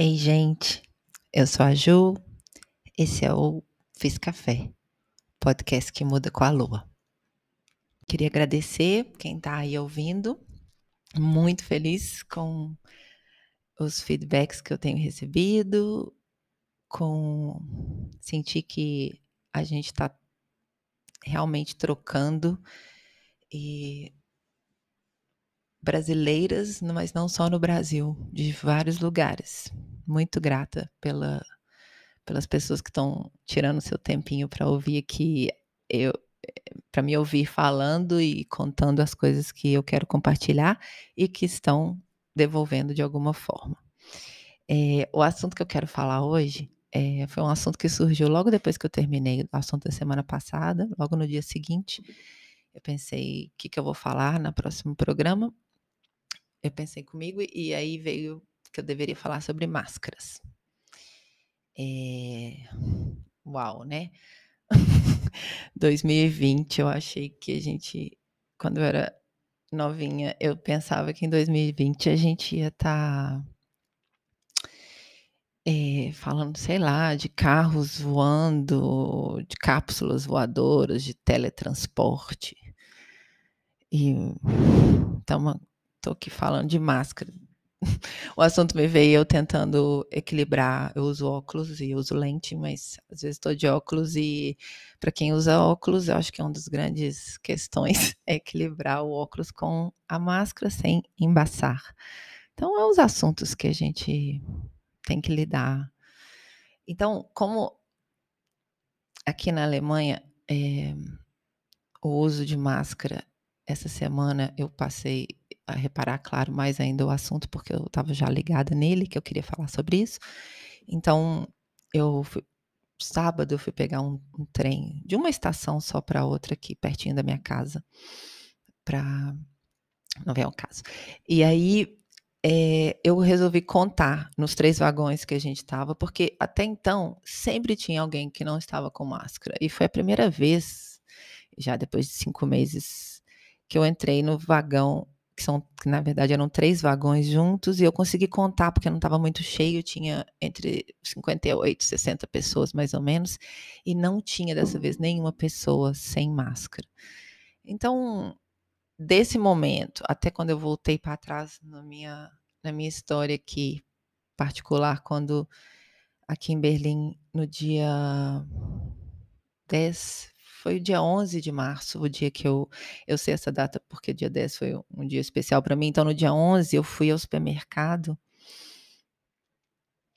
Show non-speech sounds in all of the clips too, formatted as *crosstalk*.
Ei, gente, eu sou a Ju, esse é o Fiz Café, podcast que muda com a lua. Queria agradecer quem está aí ouvindo, muito feliz com os feedbacks que eu tenho recebido, com sentir que a gente está realmente trocando e brasileiras, mas não só no Brasil, de vários lugares. Muito grata pela, pelas pessoas que estão tirando seu tempinho para ouvir aqui eu para me ouvir falando e contando as coisas que eu quero compartilhar e que estão devolvendo de alguma forma. É, o assunto que eu quero falar hoje é, foi um assunto que surgiu logo depois que eu terminei o assunto da semana passada, logo no dia seguinte. Eu pensei, o que, que eu vou falar no próximo programa? Eu pensei comigo e aí veio que eu deveria falar sobre máscaras. É... Uau, né? *laughs* 2020, eu achei que a gente, quando eu era novinha, eu pensava que em 2020 a gente ia estar tá, é, falando, sei lá, de carros voando, de cápsulas voadoras, de teletransporte. E então, Tô aqui falando de máscara. *laughs* o assunto me veio eu tentando equilibrar. Eu uso óculos e uso lente, mas às vezes estou de óculos e para quem usa óculos, eu acho que é uma das grandes questões *laughs* é equilibrar o óculos com a máscara sem embaçar. Então, é os assuntos que a gente tem que lidar. Então, como aqui na Alemanha é, o uso de máscara essa semana eu passei reparar, claro, mais ainda o assunto, porque eu estava já ligada nele, que eu queria falar sobre isso. Então, eu fui, sábado eu fui pegar um, um trem de uma estação só para outra aqui, pertinho da minha casa, para. Não vem ao caso. E aí é, eu resolvi contar nos três vagões que a gente estava, porque até então sempre tinha alguém que não estava com máscara. E foi a primeira vez, já depois de cinco meses, que eu entrei no vagão que são, que na verdade eram três vagões juntos, e eu consegui contar, porque não estava muito cheio, tinha entre 58 e 60 pessoas mais ou menos, e não tinha dessa vez nenhuma pessoa sem máscara. Então, desse momento, até quando eu voltei para trás na minha, na minha história aqui, particular, quando aqui em Berlim, no dia 10, foi o dia 11 de março, o dia que eu, eu sei essa data porque dia 10 foi um dia especial para mim. Então, no dia 11, eu fui ao supermercado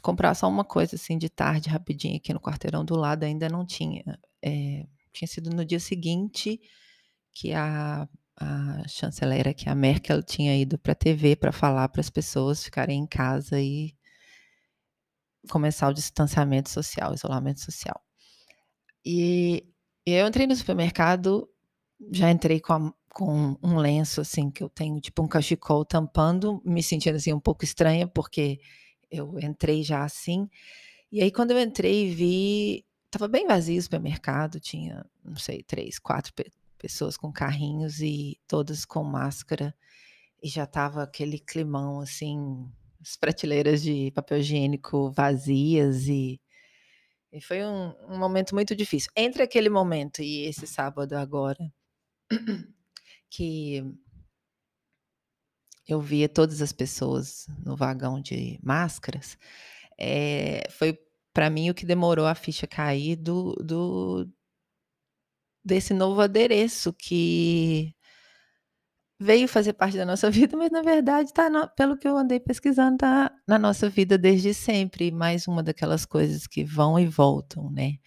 comprar só uma coisa assim de tarde, rapidinho, aqui no quarteirão do lado, ainda não tinha. É, tinha sido no dia seguinte que a, a que a Merkel, tinha ido para a TV para falar para as pessoas ficarem em casa e começar o distanciamento social, isolamento social. E eu entrei no supermercado, já entrei com, a, com um lenço assim que eu tenho, tipo um cachecol tampando, me sentindo assim um pouco estranha porque eu entrei já assim. E aí quando eu entrei vi, tava bem vazio o supermercado, tinha, não sei, três, quatro pe pessoas com carrinhos e todas com máscara. E já tava aquele climão assim, as prateleiras de papel higiênico vazias e e foi um, um momento muito difícil. Entre aquele momento e esse sábado agora, que eu via todas as pessoas no vagão de máscaras, é, foi para mim o que demorou a ficha cair do, do desse novo adereço que veio fazer parte da nossa vida, mas na verdade está pelo que eu andei pesquisando, está na nossa vida desde sempre. Mais uma daquelas coisas que vão e voltam, né?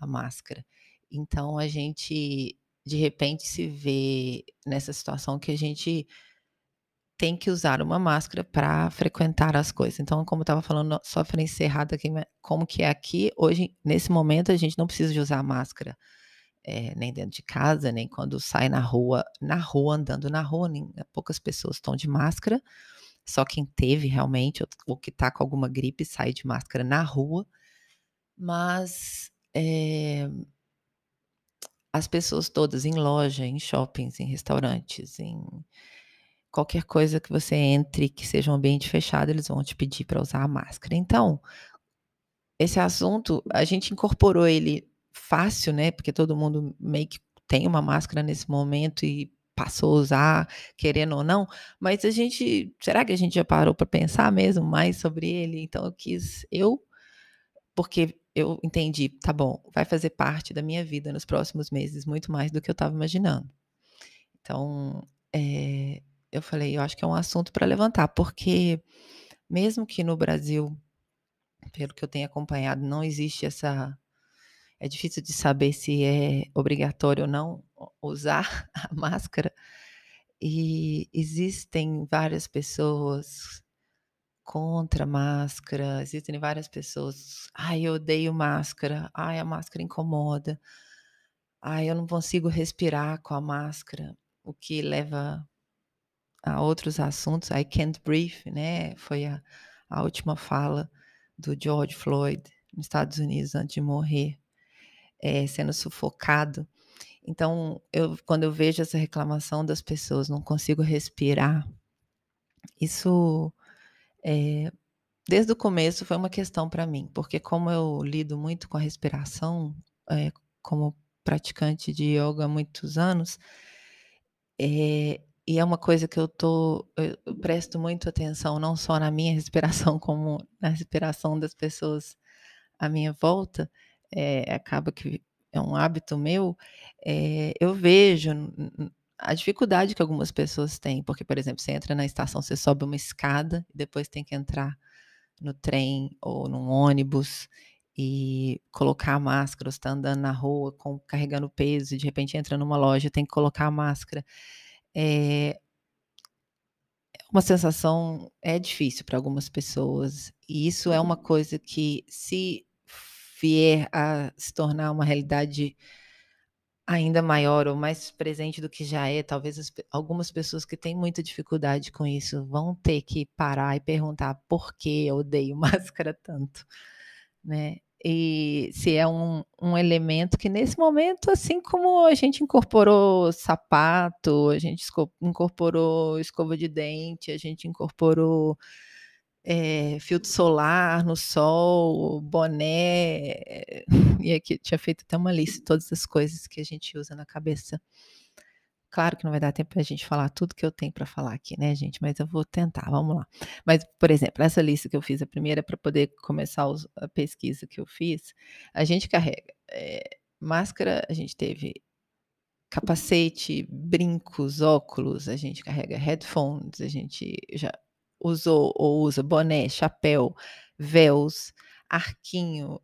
A máscara. Então a gente de repente se vê nessa situação que a gente tem que usar uma máscara para frequentar as coisas. Então, como eu estava falando, só para encerrar aqui, como que é aqui, hoje, nesse momento, a gente não precisa de usar máscara é, nem dentro de casa, nem quando sai na rua, na rua, andando na rua, nem, né, poucas pessoas estão de máscara, só quem teve realmente, ou, ou que está com alguma gripe, sai de máscara na rua, mas é, as pessoas todas em loja, em shoppings, em restaurantes, em qualquer coisa que você entre que seja um ambiente fechado, eles vão te pedir para usar a máscara. Então, esse assunto, a gente incorporou ele fácil, né? Porque todo mundo meio que tem uma máscara nesse momento e passou a usar, querendo ou não, mas a gente, será que a gente já parou para pensar mesmo mais sobre ele? Então eu quis, eu, porque eu entendi, tá bom, vai fazer parte da minha vida nos próximos meses, muito mais do que eu estava imaginando. Então, é, eu falei, eu acho que é um assunto para levantar, porque mesmo que no Brasil, pelo que eu tenho acompanhado, não existe essa. É difícil de saber se é obrigatório ou não usar *laughs* a máscara. E existem várias pessoas contra a máscara, existem várias pessoas. Ai, eu odeio máscara. Ai, a máscara incomoda. Ai, eu não consigo respirar com a máscara, o que leva a outros assuntos. I can't breathe, né? Foi a, a última fala do George Floyd nos Estados Unidos antes de morrer, é, sendo sufocado. Então, eu, quando eu vejo essa reclamação das pessoas, não consigo respirar, isso é, desde o começo foi uma questão para mim, porque como eu lido muito com a respiração, é, como praticante de yoga há muitos anos, é, e é uma coisa que eu tô, eu presto muito atenção, não só na minha *laughs* respiração, como na respiração das pessoas à minha volta, é, acaba que é um hábito meu, é, eu vejo a dificuldade que algumas pessoas têm, porque, por exemplo, você entra na estação, você sobe uma escada e depois tem que entrar no trem ou num ônibus e colocar a máscara, você está andando na rua com, carregando peso e de repente entra numa loja tem que colocar a máscara. É, uma sensação é difícil para algumas pessoas e isso é uma coisa que se vier a se tornar uma realidade ainda maior ou mais presente do que já é, talvez as, algumas pessoas que têm muita dificuldade com isso vão ter que parar e perguntar por que eu odeio *laughs* máscara tanto, né? E se é um, um elemento que nesse momento, assim como a gente incorporou sapato, a gente incorporou escova de dente, a gente incorporou é, filtro solar no sol, boné, *laughs* e aqui tinha feito até uma lista de todas as coisas que a gente usa na cabeça. Claro que não vai dar tempo para a gente falar tudo que eu tenho para falar aqui, né, gente? Mas eu vou tentar, vamos lá. Mas, por exemplo, essa lista que eu fiz, a primeira, para poder começar a pesquisa que eu fiz, a gente carrega é, máscara, a gente teve capacete, brincos, óculos, a gente carrega headphones, a gente já usou ou usa boné, chapéu, véus, arquinho,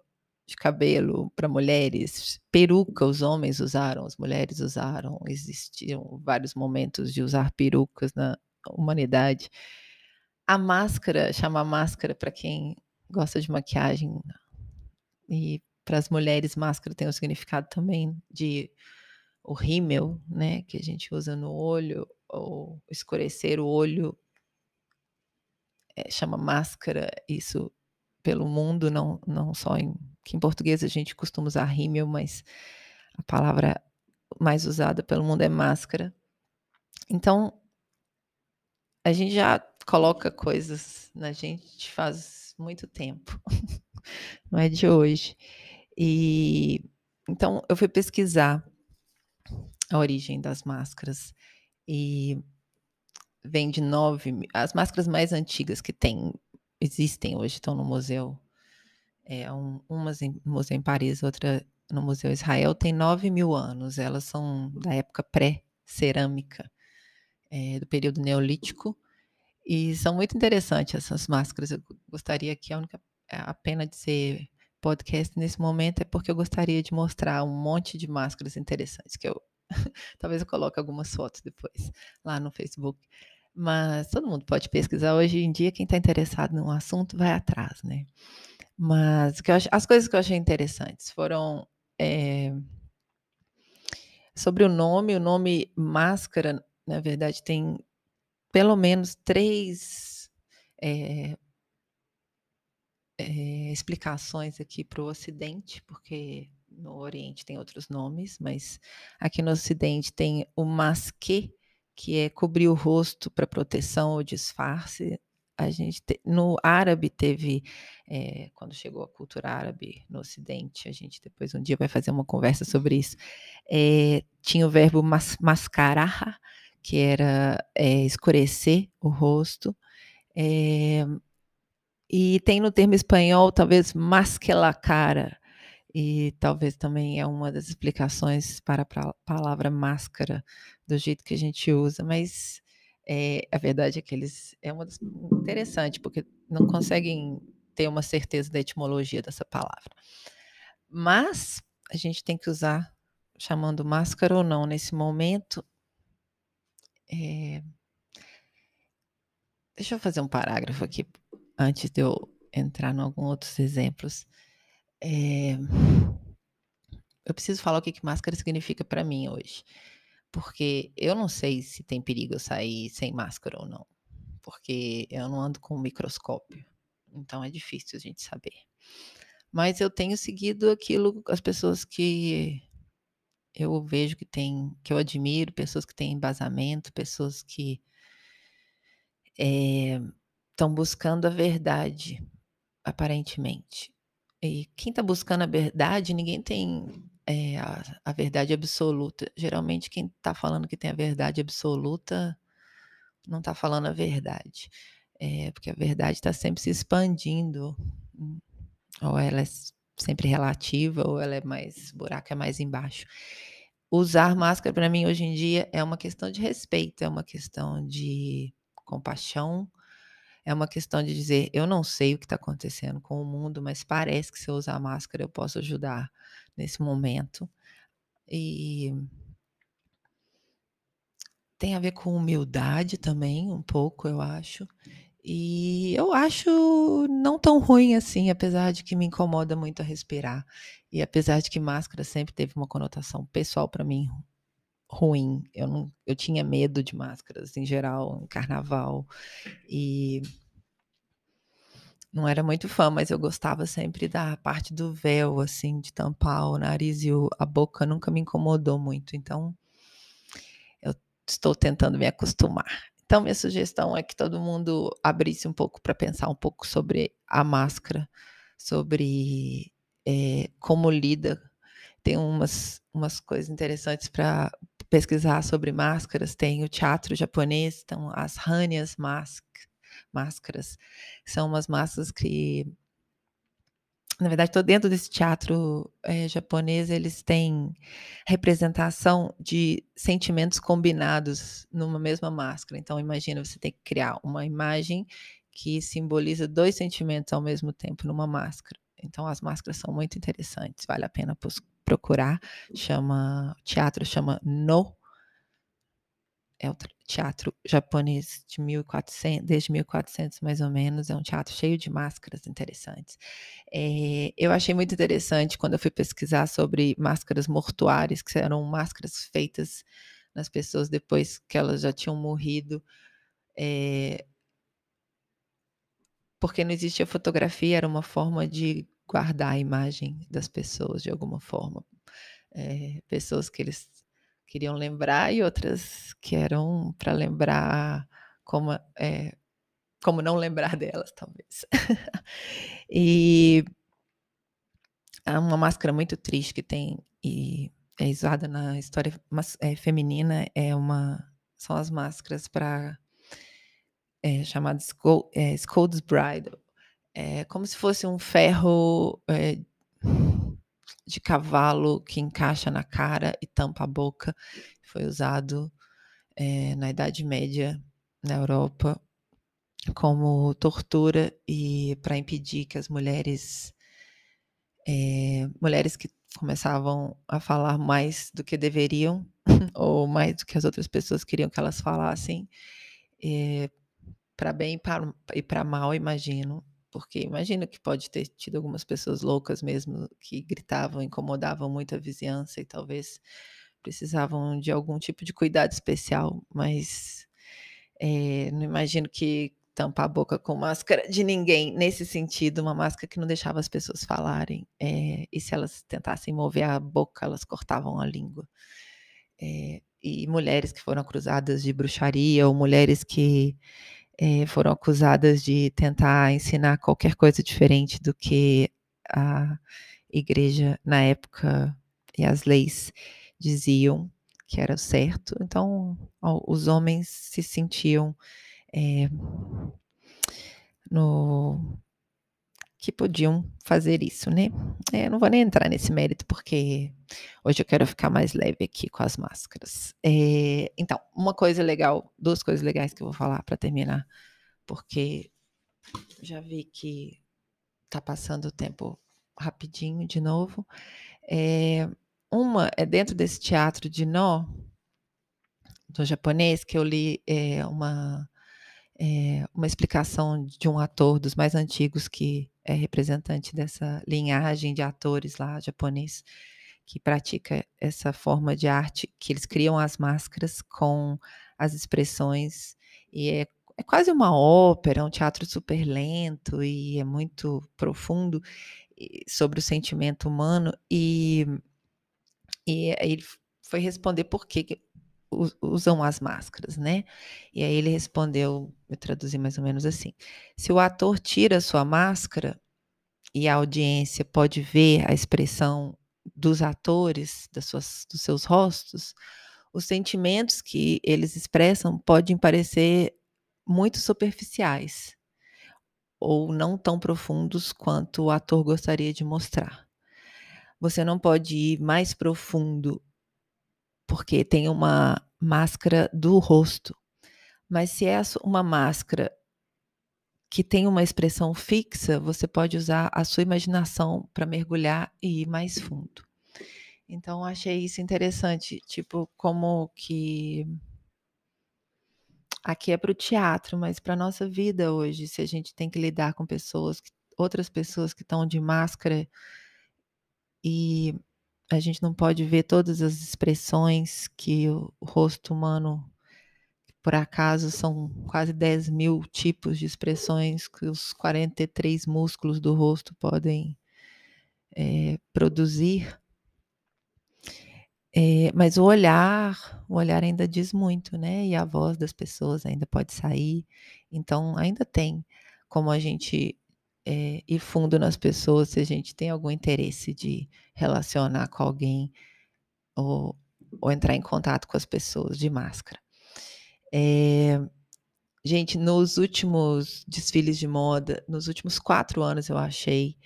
de cabelo para mulheres, peruca os homens usaram, as mulheres usaram, existiam vários momentos de usar perucas na humanidade. A máscara, chama máscara para quem gosta de maquiagem e para as mulheres máscara tem o significado também de o rímel, né, que a gente usa no olho ou escurecer o olho é, chama máscara, isso pelo mundo, não, não só em que em português a gente costuma usar rímel, mas a palavra mais usada pelo mundo é máscara. Então, a gente já coloca coisas na gente faz muito tempo, *laughs* não é de hoje. E então eu fui pesquisar a origem das máscaras e vem de nove. As máscaras mais antigas que tem existem hoje, estão no museu. É, um, umas em, no Museu em Paris, outra no Museu Israel, tem 9 mil anos. Elas são da época pré-cerâmica, é, do período neolítico. E são muito interessantes essas máscaras. Eu gostaria que a única a pena de ser podcast nesse momento é porque eu gostaria de mostrar um monte de máscaras interessantes que eu *laughs* talvez eu coloque algumas fotos depois lá no Facebook. Mas todo mundo pode pesquisar. Hoje em dia, quem está interessado no assunto vai atrás, né? Mas as coisas que eu achei interessantes foram é, sobre o nome. O nome máscara, na verdade, tem pelo menos três é, é, explicações aqui para o Ocidente, porque no Oriente tem outros nomes, mas aqui no Ocidente tem o masque, que é cobrir o rosto para proteção ou disfarce. A gente te, no árabe teve, é, quando chegou a cultura árabe no Ocidente, a gente depois um dia vai fazer uma conversa sobre isso. É, tinha o verbo mas, mascarar, que era é, escurecer o rosto. e tem no termo espanhol, talvez, masquela cara, e talvez também é uma das explicações para a palavra máscara, do jeito que a gente usa, mas é, a verdade é que eles é uma das, interessante, porque não conseguem ter uma certeza da etimologia dessa palavra. Mas a gente tem que usar chamando máscara ou não nesse momento. É... Deixa eu fazer um parágrafo aqui antes de eu entrar em alguns outros exemplos. É... Eu preciso falar o que, que máscara significa para mim hoje. Porque eu não sei se tem perigo eu sair sem máscara ou não. Porque eu não ando com um microscópio. Então é difícil a gente saber. Mas eu tenho seguido aquilo, as pessoas que eu vejo que tem, que eu admiro, pessoas que têm embasamento, pessoas que estão eh, é, buscando a verdade, aparentemente. E quem está buscando a verdade, ninguém tem é, a, a, verdade absoluta. Geralmente, quem está falando que tem a verdade absoluta não está falando a verdade. É, porque a verdade está sempre se expandindo. Ou ela é sempre relativa, ou ela é mais. O buraco é mais embaixo. Usar máscara, para mim, hoje em dia, é uma questão de respeito, é uma questão de compaixão é uma questão de dizer: eu não sei o que está acontecendo com o mundo, mas parece que se eu usar máscara eu posso ajudar nesse momento. E tem a ver com humildade também, um pouco, eu acho. E eu acho não tão ruim assim, apesar de que me incomoda muito a respirar. E apesar de que máscara sempre teve uma conotação pessoal para mim ruim. Eu, não, eu tinha medo de máscaras em geral, em carnaval. E não era muito fã, mas eu gostava sempre da parte do véu, assim, de tampar o nariz e o, a boca nunca me incomodou muito. Então, eu estou tentando me acostumar. Então, minha sugestão é que todo mundo abrisse um pouco para pensar um pouco sobre a máscara, sobre é, como lida. Tem umas, umas coisas interessantes para pesquisar sobre máscaras. Tem o teatro japonês, então as Hanyas Mask, máscaras. São umas máscaras que, na verdade, estou dentro desse teatro é, japonês, eles têm representação de sentimentos combinados numa mesma máscara. Então, imagina, você tem que criar uma imagem que simboliza dois sentimentos ao mesmo tempo numa máscara. Então, as máscaras são muito interessantes, vale a pena procurar. Chama, teatro chama No é o teatro japonês de 1400, desde 1400 mais ou menos, é um teatro cheio de máscaras interessantes. É, eu achei muito interessante quando eu fui pesquisar sobre máscaras mortuárias, que eram máscaras feitas nas pessoas depois que elas já tinham morrido. É, porque não existia fotografia, era uma forma de guardar a imagem das pessoas de alguma forma. É, pessoas que eles queriam lembrar e outras que eram para lembrar como, é, como não lembrar *laughs* delas, talvez. e há uma máscara muito triste que tem e é usada na história é, feminina é uma são as máscaras para é, chamadas Scold's é, Bridle. É como se fosse um ferro é, de cavalo que encaixa na cara e tampa a boca. Foi usado é, na Idade Média na Europa como tortura e para impedir que as mulheres mulheres que começavam a falar mais do que deveriam *laughs* ou mais do que as outras pessoas queriam que elas falassem para bem e para mal imagino porque imagino que pode ter tido algumas pessoas loucas mesmo que gritavam, incomodavam muito a vizinhança e talvez precisavam de algum tipo de cuidado especial, mas é, não imagino que tampar a boca com máscara de ninguém, nesse sentido, uma máscara que não deixava as pessoas falarem, é, e se elas tentassem mover a boca, elas cortavam a língua. É, e mulheres que foram acusadas de bruxaria ou mulheres que é, foram acusadas de tentar ensinar qualquer coisa diferente do que a igreja na época e as leis diziam que era certo. Então, os homens se sentiam é, no que podiam fazer isso, né? É, não vou nem entrar nesse mérito porque hoje eu quero ficar mais leve aqui com as máscaras. É, então, uma coisa legal, duas coisas legais que eu vou falar para terminar, porque já vi que tá passando o tempo rapidinho de novo. É, uma é dentro desse teatro de nó do japonês que eu li é, uma é, uma explicação de um ator dos mais antigos que é representante dessa linhagem de atores lá japonês que pratica essa forma de arte que eles criam as máscaras com as expressões e é, é quase uma ópera, um teatro super lento e é muito profundo sobre o sentimento humano e, e ele foi responder por que usam as máscaras, né? E aí ele respondeu, eu traduzi mais ou menos assim: se o ator tira sua máscara e a audiência pode ver a expressão dos atores, das suas, dos seus rostos, os sentimentos que eles expressam podem parecer muito superficiais ou não tão profundos quanto o ator gostaria de mostrar. Você não pode ir mais profundo porque tem uma máscara do rosto. Mas se é uma máscara que tem uma expressão fixa, você pode usar a sua imaginação para mergulhar e ir mais fundo. Então achei isso interessante, tipo como que aqui é para o teatro, mas para nossa vida hoje, se a gente tem que lidar com pessoas, outras pessoas que estão de máscara e a gente não pode ver todas as expressões que o, rosto humano, por acaso, são quase 10 mil tipos de expressões que os 43 músculos do rosto podem é, produzir. É, mas o olhar, o olhar ainda diz muito, né? E a voz das pessoas ainda pode sair. Então, ainda tem como a gente é, ir fundo nas pessoas se a gente tem algum interesse de relacionar com alguém ou, ou entrar em contato com as pessoas de máscara. É, gente, nos últimos desfiles de moda, nos últimos quatro anos eu achei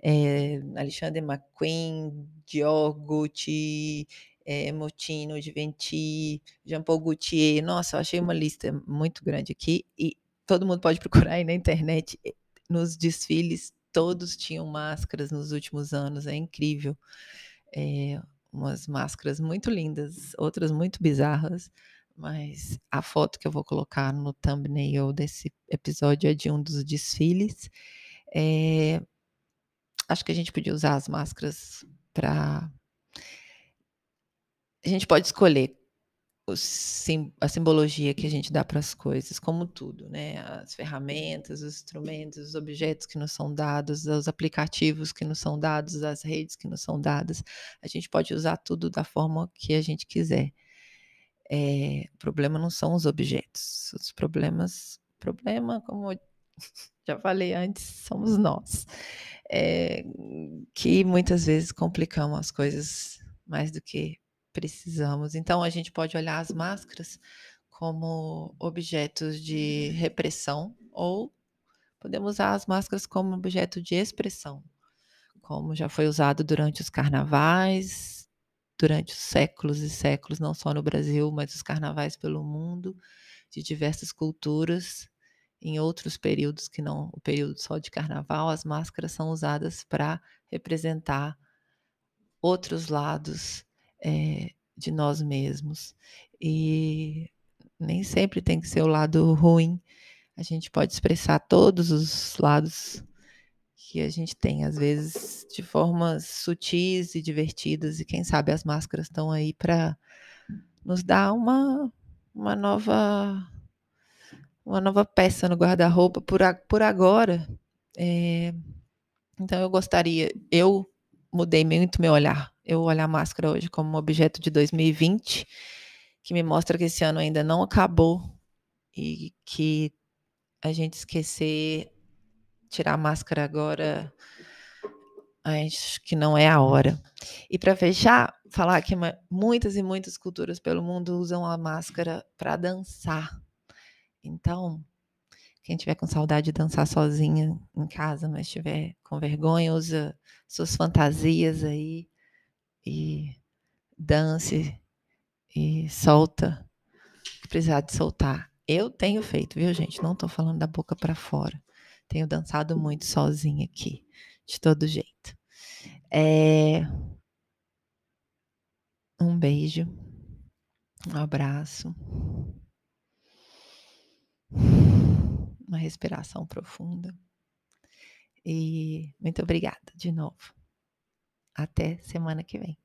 é, Alexander McQueen, Dior Gucci, é, Motino, Givenchy, Jean Paul Gaultier. Nossa, eu achei uma lista muito grande aqui e todo mundo pode *laughs* procurar aí na internet nos desfiles todos tinham máscaras nos últimos anos, é incrível. É, umas máscaras muito lindas, outras muito bizarras, mas a foto que eu vou colocar no thumbnail desse episódio é de um dos desfiles. É, acho que a gente podia usar as máscaras para. A gente pode escolher a simbologia que a gente dá para as coisas, como tudo, né? As ferramentas, os instrumentos, os objetos que nos são dados, os aplicativos que nos são dados, as redes que nos são dadas, a gente pode usar tudo da forma que a gente quiser. É, o problema não são os objetos, os problemas, problema, como *laughs* já falei antes, somos nós, é, que muitas vezes complicamos as coisas mais do que precisamos. Então, a gente pode olhar as máscaras como objetos de repressão ou podemos usar as máscaras como objeto de expressão, como já foi usado durante os carnavais, durante os séculos e séculos, não só no Brasil, mas os carnavais pelo mundo, de diversas culturas. Em outros períodos que não o período só de carnaval, as máscaras são usadas para representar outros lados é, de nós mesmos. E nem sempre tem que ser o lado ruim. A gente pode expressar todos os lados que a gente tem, às vezes de formas sutis e divertidas, e quem sabe as máscaras estão aí para nos dar uma, uma nova uma nova peça no guarda-roupa por, por agora. É, então eu gostaria, eu mudei muito meu olhar. Eu olho a máscara hoje como um objeto de 2020 que me mostra que esse ano ainda não acabou e que a gente esquecer tirar a máscara agora acho que não é a hora. E para fechar, falar que muitas e muitas culturas pelo mundo usam a máscara para dançar. Então, quem tiver com saudade de dançar sozinha em casa, mas tiver com vergonha, usa suas fantasias aí e dance e solta que precisar de soltar. Eu tenho feito, viu, gente? Não estou falando da boca para fora. Tenho dançado muito sozinha aqui, de todo jeito. É... Um beijo, um abraço, uma respiração profunda e muito obrigada de novo. Até semana que vem.